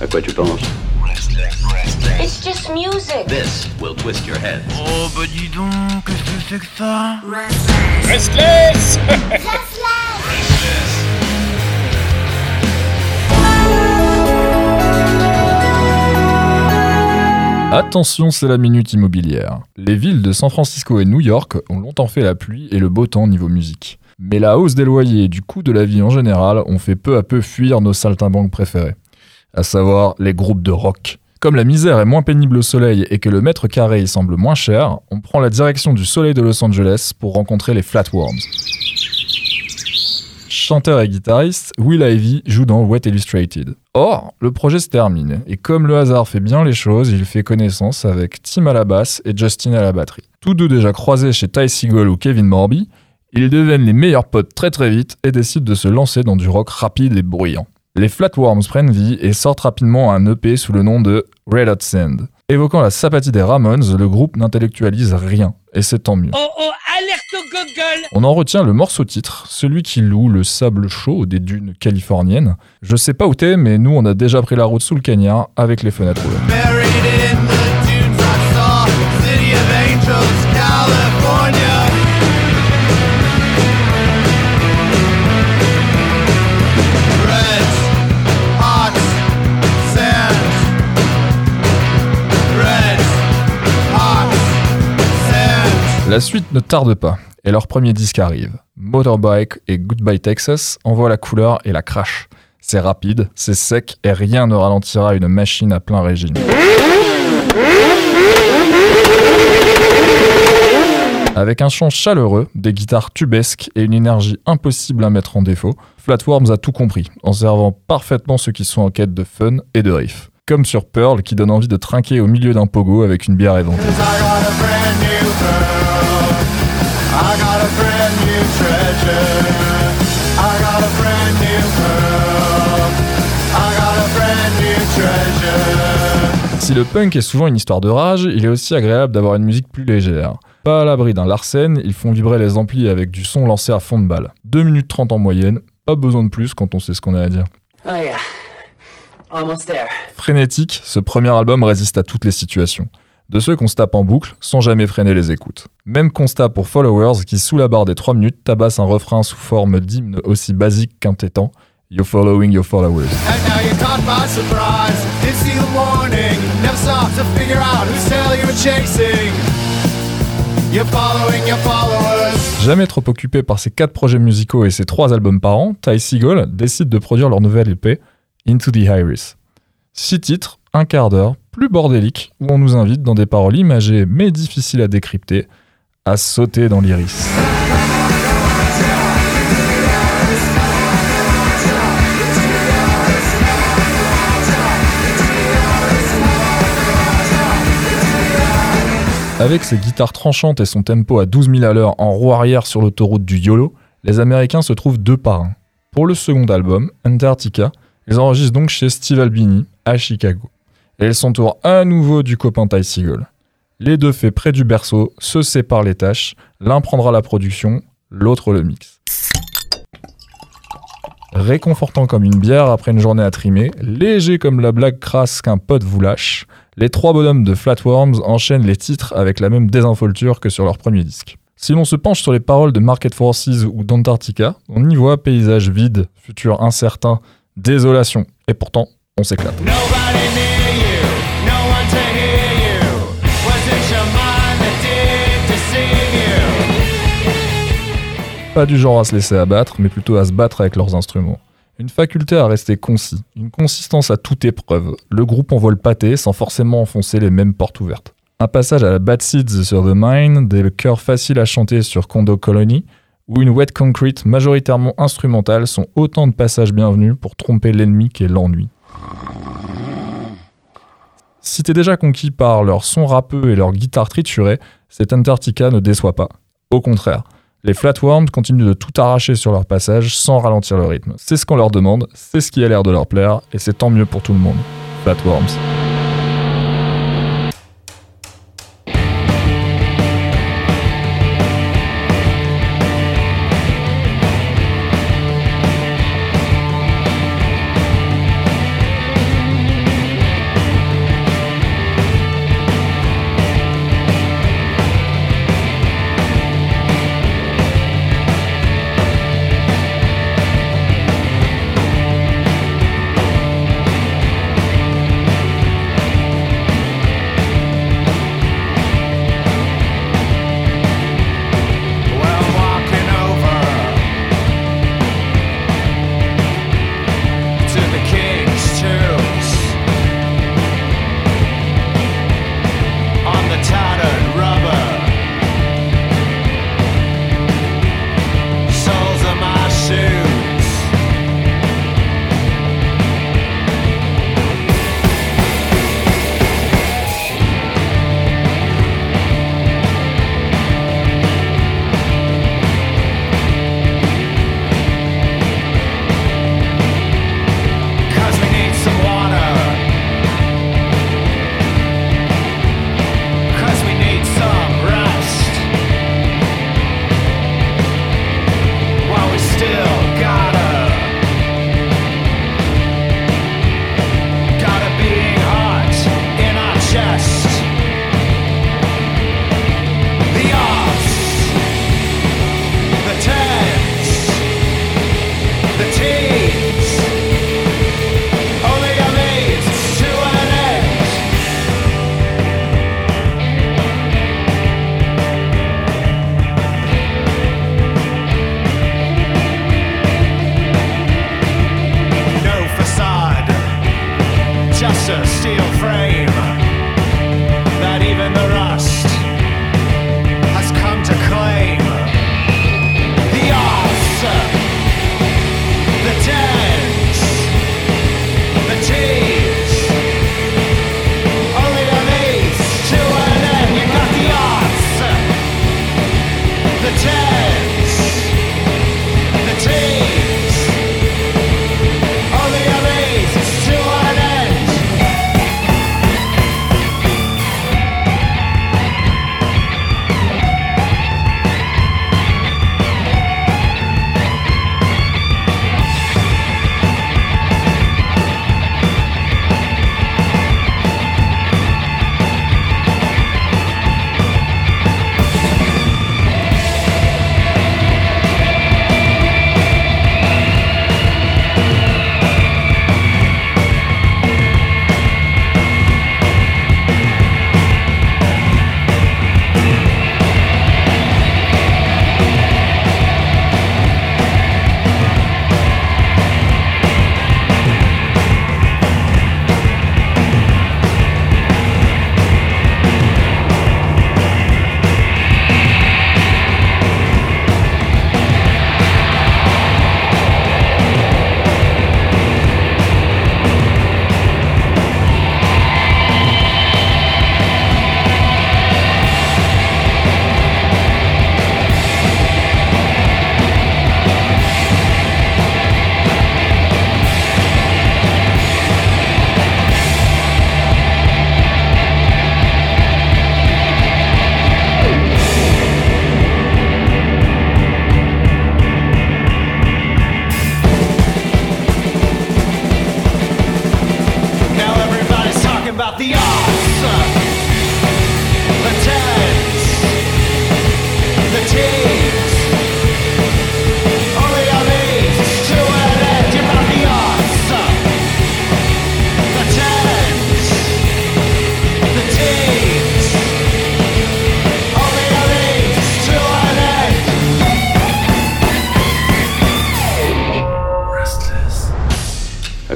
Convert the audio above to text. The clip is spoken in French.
À quoi tu penses It's just music. This will twist your head. Oh bah dis donc, qu'est-ce que c'est que ça Restless Attention, c'est la minute immobilière. Les villes de San Francisco et New York ont longtemps fait la pluie et le beau temps niveau musique. Mais la hausse des loyers et du coût de la vie en général ont fait peu à peu fuir nos saltimbanques préférés, à savoir les groupes de rock. Comme la misère est moins pénible au soleil et que le mètre carré y semble moins cher, on prend la direction du soleil de Los Angeles pour rencontrer les Flatworms. Chanteur et guitariste, Will Ivy joue dans Wet Illustrated. Or, le projet se termine, et comme le hasard fait bien les choses, il fait connaissance avec Tim à la basse et Justin à la batterie. Tous deux déjà croisés chez Ty Segall ou Kevin Morby, ils deviennent les meilleurs potes très très vite et décident de se lancer dans du rock rapide et bruyant. Les Flatworms prennent vie et sortent rapidement un EP sous le nom de Red Hot Sand. Évoquant la sympathie des Ramones, le groupe n'intellectualise rien, et c'est tant mieux. Oh oh, alerte au Google On en retient le morceau titre, celui qui loue le sable chaud des dunes californiennes. Je sais pas où t'es, mais nous on a déjà pris la route sous le cagnard avec les fenêtres ouvertes. La suite ne tarde pas, et leur premier disque arrive. Motorbike et Goodbye Texas envoient la couleur et la crash. C'est rapide, c'est sec et rien ne ralentira une machine à plein régime. Avec un chant chaleureux, des guitares tubesques et une énergie impossible à mettre en défaut, Flatworms a tout compris, en servant parfaitement ceux qui sont en quête de fun et de riff. Comme sur Pearl qui donne envie de trinquer au milieu d'un pogo avec une bière éventée. Si le punk est souvent une histoire de rage, il est aussi agréable d'avoir une musique plus légère. Pas à l'abri d'un Larsen, ils font vibrer les amplis avec du son lancé à fond de balle. 2 minutes 30 en moyenne, pas besoin de plus quand on sait ce qu'on a à dire. Oh yeah. Almost there. Frénétique, ce premier album résiste à toutes les situations. De ceux qu'on se tape en boucle sans jamais freiner les écoutes. Même constat pour Followers qui, sous la barre des 3 minutes, tabasse un refrain sous forme d'hymne aussi basique qu'entêtant You're following your followers. And now you're caught by surprise. Didn't see the warning. Never stop to figure out whose tail you were chasing. You're following your followers. Jamais trop occupé par ses 4 projets musicaux et ses 3 albums par an, Ty Segall décide de produire leur nouvelle EP, Into the Iris. 6 titres, un quart d'heure, plus bordélique, où on nous invite dans des paroles imagées mais difficiles à décrypter, à sauter dans l'iris. Avec ses guitares tranchantes et son tempo à 12 000 à l'heure en roue arrière sur l'autoroute du YOLO, les Américains se trouvent deux par un. Pour le second album, Antarctica, ils enregistrent donc chez Steve Albini, à Chicago. Et ils s'entourent à nouveau du copain Ty Segall. Les deux faits près du berceau se séparent les tâches, l'un prendra la production, l'autre le mix. Réconfortant comme une bière après une journée à trimer, léger comme la blague crasse qu'un pote vous lâche, les trois bonhommes de Flatworms enchaînent les titres avec la même désinvolture que sur leur premier disque. Si l'on se penche sur les paroles de Market Forces ou d'Antarctica, on y voit paysage vide, futur incertain, désolation. Et pourtant, on s'éclate. Pas du genre à se laisser abattre, mais plutôt à se battre avec leurs instruments. Une faculté à rester concis, une consistance à toute épreuve. Le groupe envoie le pâté sans forcément enfoncer les mêmes portes ouvertes. Un passage à la Bad Seeds sur The Mine, des chœurs faciles à chanter sur Condo Colony, ou une Wet Concrete majoritairement instrumentale sont autant de passages bienvenus pour tromper l'ennemi qu'est l'ennui. Si t'es déjà conquis par leur son râpeux et leur guitare triturée, cet Antarctica ne déçoit pas. Au contraire, les Flatworms continuent de tout arracher sur leur passage sans ralentir le rythme. C'est ce qu'on leur demande, c'est ce qui a l'air de leur plaire, et c'est tant mieux pour tout le monde. Flatworms. Yeah.